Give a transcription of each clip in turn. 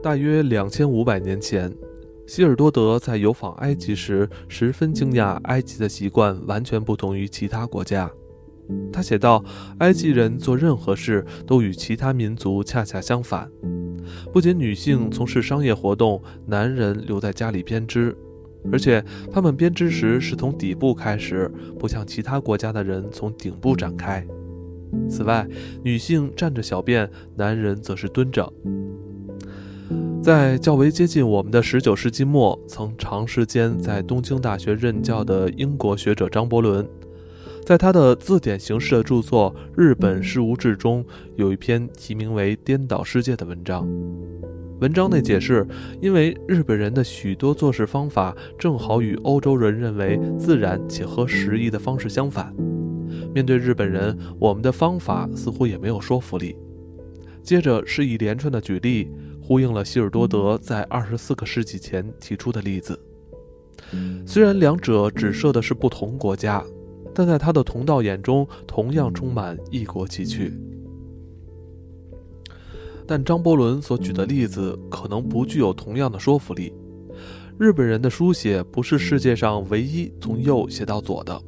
大约两千五百年前，希尔多德在游访埃及时，十分惊讶埃及的习惯完全不同于其他国家。他写道：“埃及人做任何事都与其他民族恰恰相反，不仅女性从事商业活动，男人留在家里编织，而且他们编织时是从底部开始，不像其他国家的人从顶部展开。此外，女性站着小便，男人则是蹲着。”在较为接近我们的19世纪末，曾长时间在东京大学任教的英国学者张伯伦，在他的字典形式的著作《日本事务志》中，有一篇题名为《颠倒世界》的文章。文章内解释，因为日本人的许多做事方法正好与欧洲人认为自然且合时宜的方式相反，面对日本人，我们的方法似乎也没有说服力。接着是一连串的举例。呼应了希尔多德在二十四个世纪前提出的例子。虽然两者指涉的是不同国家，但在他的同道眼中同样充满异国奇趣。但张伯伦所举的例子可能不具有同样的说服力。日本人的书写不是世界上唯一从右写到左的，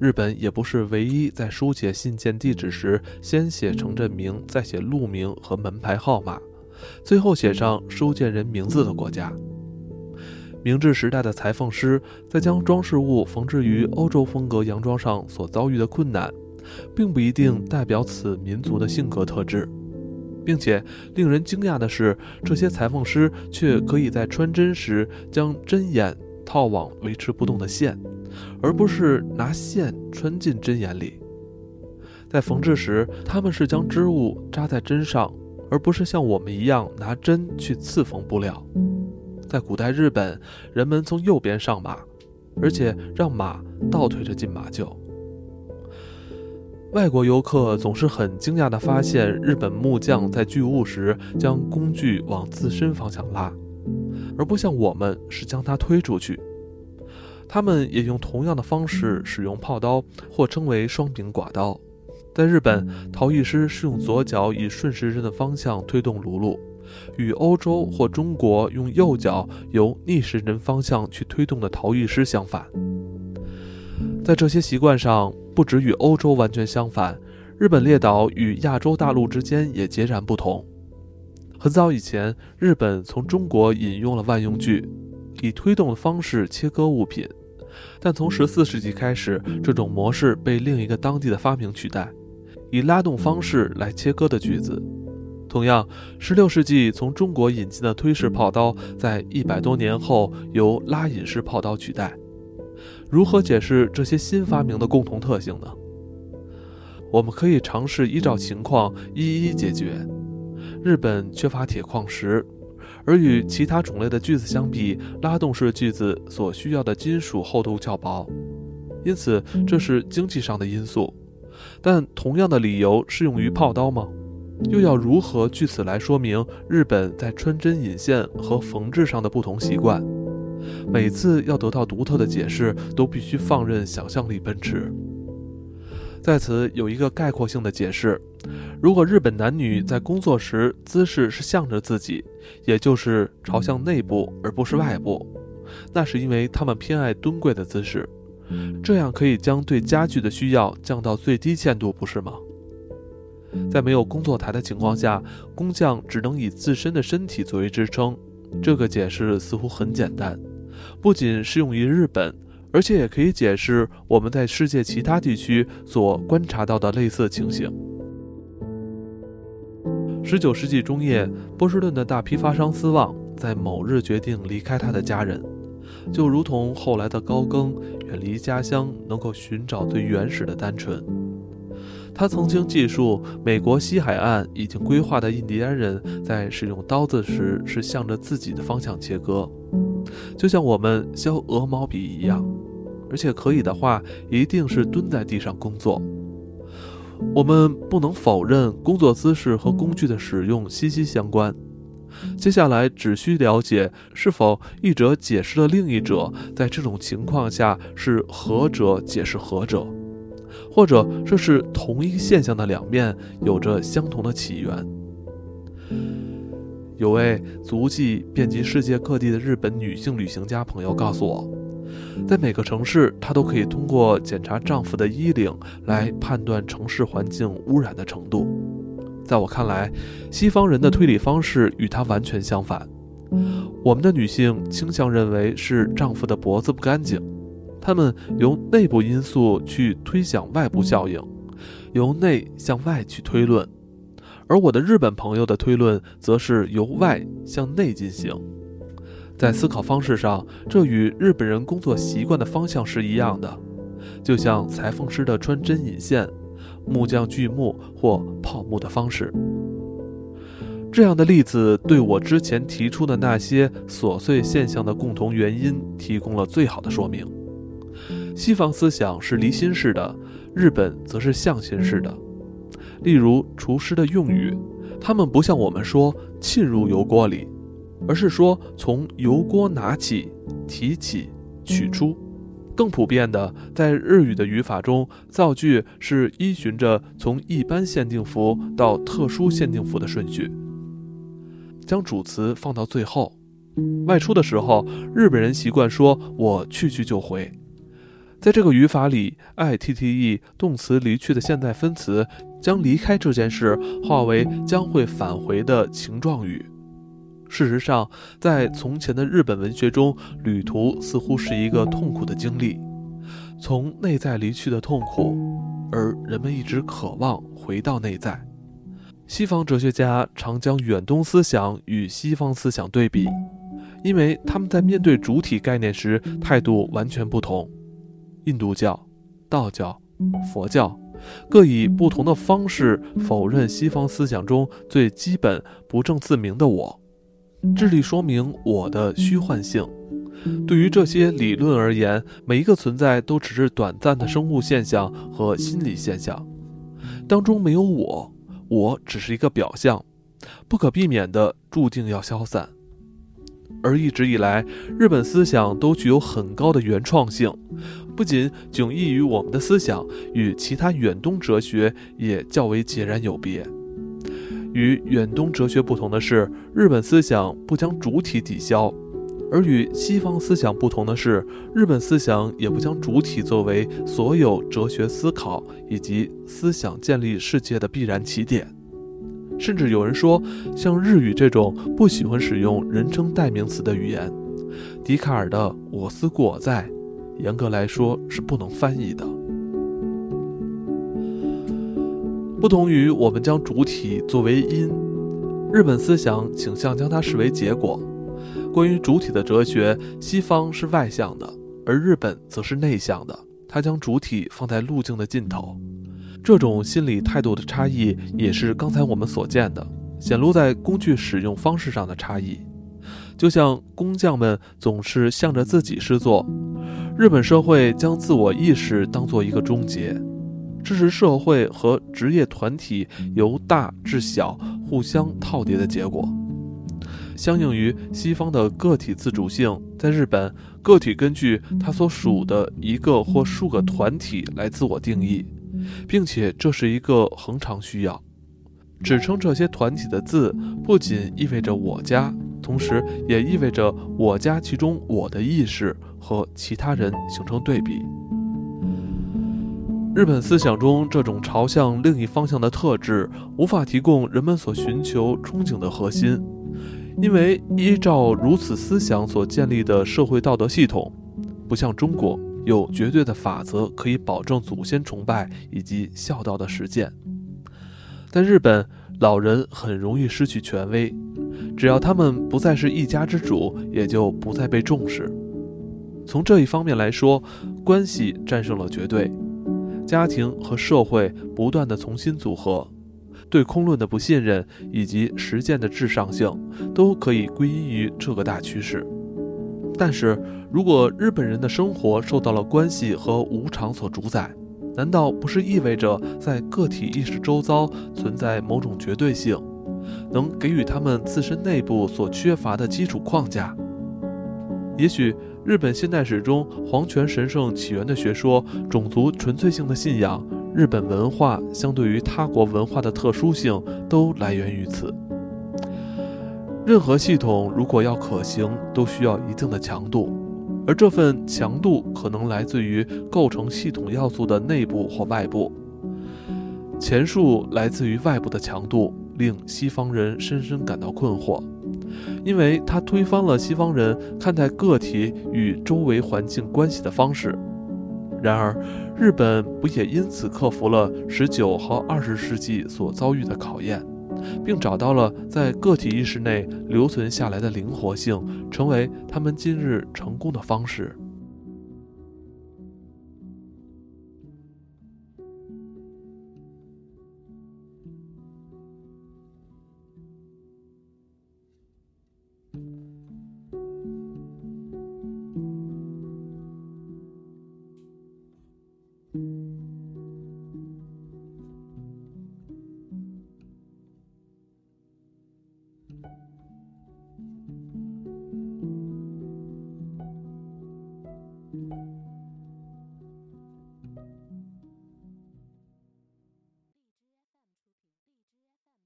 日本也不是唯一在书写信件地址时先写城镇名，再写路名和门牌号码。最后写上收件人名字的国家。明治时代的裁缝师在将装饰物缝制于欧洲风格洋装上所遭遇的困难，并不一定代表此民族的性格特质，并且令人惊讶的是，这些裁缝师却可以在穿针时将针眼套往维持不动的线，而不是拿线穿进针眼里。在缝制时，他们是将织物扎在针上。而不是像我们一样拿针去刺缝布料。在古代日本，人们从右边上马，而且让马倒退着进马厩。外国游客总是很惊讶地发现，日本木匠在锯物时将工具往自身方向拉，而不像我们是将它推出去。他们也用同样的方式使用炮刀，或称为双柄刮刀。在日本，陶艺师是用左脚以顺时针的方向推动炉炉，与欧洲或中国用右脚由逆时针方向去推动的陶艺师相反。在这些习惯上，不止与欧洲完全相反，日本列岛与亚洲大陆之间也截然不同。很早以前，日本从中国引用了万用锯，以推动的方式切割物品，但从十四世纪开始，这种模式被另一个当地的发明取代。以拉动方式来切割的锯子，同样，16世纪从中国引进的推式炮刀，在一百多年后由拉引式炮刀取代。如何解释这些新发明的共同特性呢？我们可以尝试依照情况一一解决。日本缺乏铁矿石，而与其他种类的锯子相比，拉动式锯子所需要的金属厚度较薄，因此这是经济上的因素。但同样的理由适用于炮刀吗？又要如何据此来说明日本在穿针引线和缝制上的不同习惯？每次要得到独特的解释，都必须放任想象力奔驰。在此有一个概括性的解释：如果日本男女在工作时姿势是向着自己，也就是朝向内部而不是外部，那是因为他们偏爱蹲跪的姿势。这样可以将对家具的需要降到最低限度，不是吗？在没有工作台的情况下，工匠只能以自身的身体作为支撑。这个解释似乎很简单，不仅适用于日本，而且也可以解释我们在世界其他地区所观察到的类似情形。十九世纪中叶，波士顿的大批发商斯旺在某日决定离开他的家人。就如同后来的高更远离家乡，能够寻找最原始的单纯。他曾经记述，美国西海岸已经规划的印第安人在使用刀子时是向着自己的方向切割，就像我们削鹅毛笔一样，而且可以的话，一定是蹲在地上工作。我们不能否认工作姿势和工具的使用息息相关。接下来只需了解是否一者解释了另一者，在这种情况下是何者解释何者，或者这是同一现象的两面，有着相同的起源。有位足迹遍及世界各地的日本女性旅行家朋友告诉我，在每个城市，她都可以通过检查丈夫的衣领来判断城市环境污染的程度。在我看来，西方人的推理方式与他完全相反。我们的女性倾向认为是丈夫的脖子不干净，她们由内部因素去推想外部效应，由内向外去推论。而我的日本朋友的推论则是由外向内进行，在思考方式上，这与日本人工作习惯的方向是一样的，就像裁缝师的穿针引线、木匠锯木或泡木的方式。这样的例子对我之前提出的那些琐碎现象的共同原因提供了最好的说明。西方思想是离心式的，日本则是向心式的。例如厨师的用语，他们不像我们说浸入油锅里，而是说从油锅拿起、提起、取出。更普遍的，在日语的语法中，造句是依循着从一般限定符到特殊限定符的顺序，将主词放到最后。外出的时候，日本人习惯说“我去去就回”。在这个语法里，i t t e 动词离去的现在分词。将离开这件事化为将会返回的情状语。事实上，在从前的日本文学中，旅途似乎是一个痛苦的经历，从内在离去的痛苦，而人们一直渴望回到内在。西方哲学家常将远东思想与西方思想对比，因为他们在面对主体概念时态度完全不同。印度教、道教、佛教。各以不同的方式否认西方思想中最基本、不证自明的我，致力说明我的虚幻性。对于这些理论而言，每一个存在都只是短暂的生物现象和心理现象，当中没有我，我只是一个表象，不可避免的注定要消散。而一直以来，日本思想都具有很高的原创性。不仅迥异于我们的思想，与其他远东哲学也较为截然有别。与远东哲学不同的是，日本思想不将主体抵消；而与西方思想不同的是，日本思想也不将主体作为所有哲学思考以及思想建立世界的必然起点。甚至有人说，像日语这种不喜欢使用人称代名词的语言，笛卡尔的“我思故我在”。严格来说是不能翻译的。不同于我们将主体作为因，日本思想倾向将它视为结果。关于主体的哲学，西方是外向的，而日本则是内向的。它将主体放在路径的尽头。这种心理态度的差异，也是刚才我们所见的，显露在工具使用方式上的差异。就像工匠们总是向着自己施作。日本社会将自我意识当做一个终结，这是社会和职业团体由大至小互相套叠的结果。相应于西方的个体自主性，在日本，个体根据他所属的一个或数个团体来自我定义，并且这是一个恒常需要。指称这些团体的字，不仅意味着我家，同时也意味着我家其中我的意识。和其他人形成对比。日本思想中这种朝向另一方向的特质，无法提供人们所寻求憧憬的核心，因为依照如此思想所建立的社会道德系统，不像中国有绝对的法则可以保证祖先崇拜以及孝道的实践。在日本，老人很容易失去权威，只要他们不再是一家之主，也就不再被重视。从这一方面来说，关系战胜了绝对，家庭和社会不断的重新组合，对空论的不信任以及实践的至上性，都可以归因于这个大趋势。但是如果日本人的生活受到了关系和无常所主宰，难道不是意味着在个体意识周遭存在某种绝对性，能给予他们自身内部所缺乏的基础框架？也许。日本现代史中皇权神圣起源的学说、种族纯粹性的信仰、日本文化相对于他国文化的特殊性，都来源于此。任何系统如果要可行，都需要一定的强度，而这份强度可能来自于构成系统要素的内部或外部。前述来自于外部的强度，令西方人深深感到困惑，因为它推翻了西方人看待个体与周围环境关系的方式。然而，日本不也因此克服了十九和二十世纪所遭遇的考验？并找到了在个体意识内留存下来的灵活性，成为他们今日成功的方式。